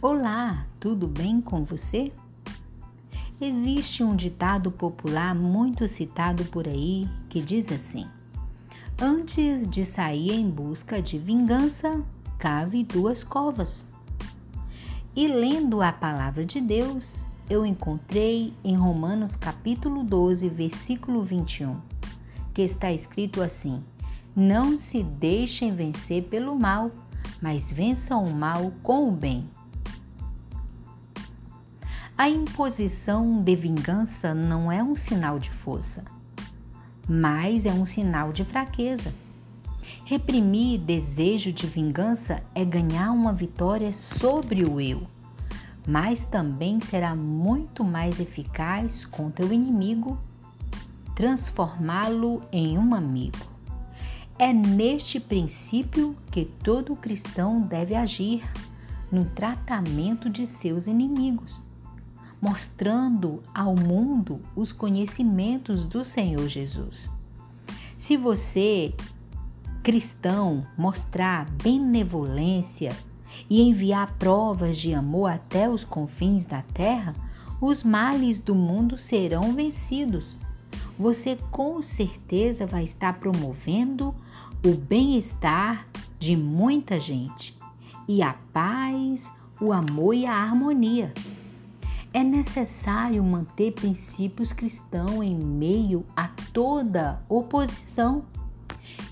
Olá, tudo bem com você? Existe um ditado popular muito citado por aí que diz assim: Antes de sair em busca de vingança, cave duas covas. E lendo a palavra de Deus, eu encontrei em Romanos capítulo 12, versículo 21, que está escrito assim: Não se deixem vencer pelo mal, mas vençam o mal com o bem. A imposição de vingança não é um sinal de força, mas é um sinal de fraqueza. Reprimir desejo de vingança é ganhar uma vitória sobre o eu, mas também será muito mais eficaz contra o inimigo, transformá-lo em um amigo. É neste princípio que todo cristão deve agir no tratamento de seus inimigos mostrando ao mundo os conhecimentos do Senhor Jesus. Se você, cristão, mostrar benevolência e enviar provas de amor até os confins da terra, os males do mundo serão vencidos. Você com certeza vai estar promovendo o bem-estar de muita gente e a paz, o amor e a harmonia. É necessário manter princípios cristãos em meio a toda oposição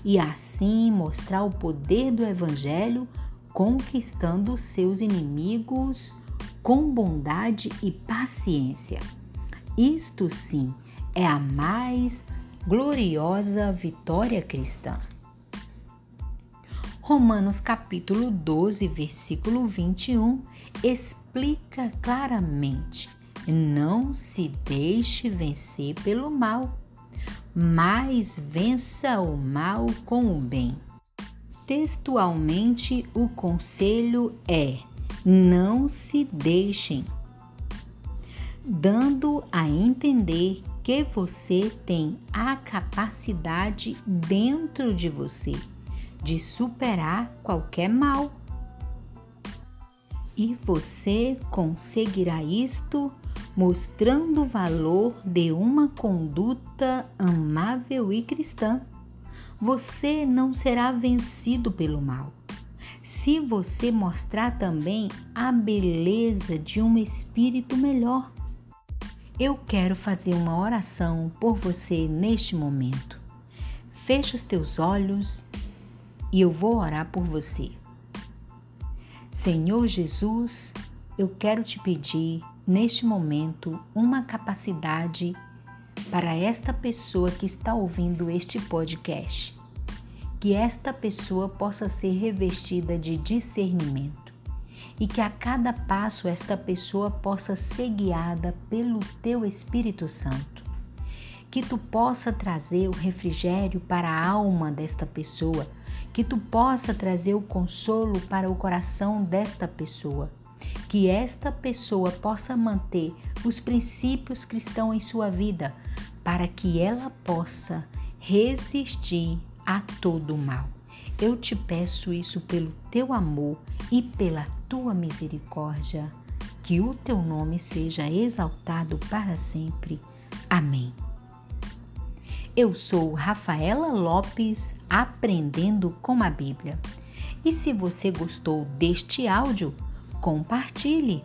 e assim mostrar o poder do Evangelho conquistando seus inimigos com bondade e paciência. Isto sim é a mais gloriosa vitória cristã. Romanos capítulo 12, versículo 21 explica claramente: não se deixe vencer pelo mal, mas vença o mal com o bem. Textualmente, o conselho é: não se deixem, dando a entender que você tem a capacidade dentro de você de superar qualquer mal e você conseguirá isto mostrando o valor de uma conduta amável e cristã. Você não será vencido pelo mal. Se você mostrar também a beleza de um espírito melhor. Eu quero fazer uma oração por você neste momento. Feche os teus olhos e eu vou orar por você. Senhor Jesus, eu quero te pedir neste momento uma capacidade para esta pessoa que está ouvindo este podcast. Que esta pessoa possa ser revestida de discernimento e que a cada passo esta pessoa possa ser guiada pelo teu Espírito Santo. Que tu possa trazer o refrigério para a alma desta pessoa que tu possa trazer o consolo para o coração desta pessoa, que esta pessoa possa manter os princípios cristãos em sua vida, para que ela possa resistir a todo mal. Eu te peço isso pelo teu amor e pela tua misericórdia. Que o teu nome seja exaltado para sempre. Amém. Eu sou Rafaela Lopes, aprendendo com a Bíblia. E se você gostou deste áudio, compartilhe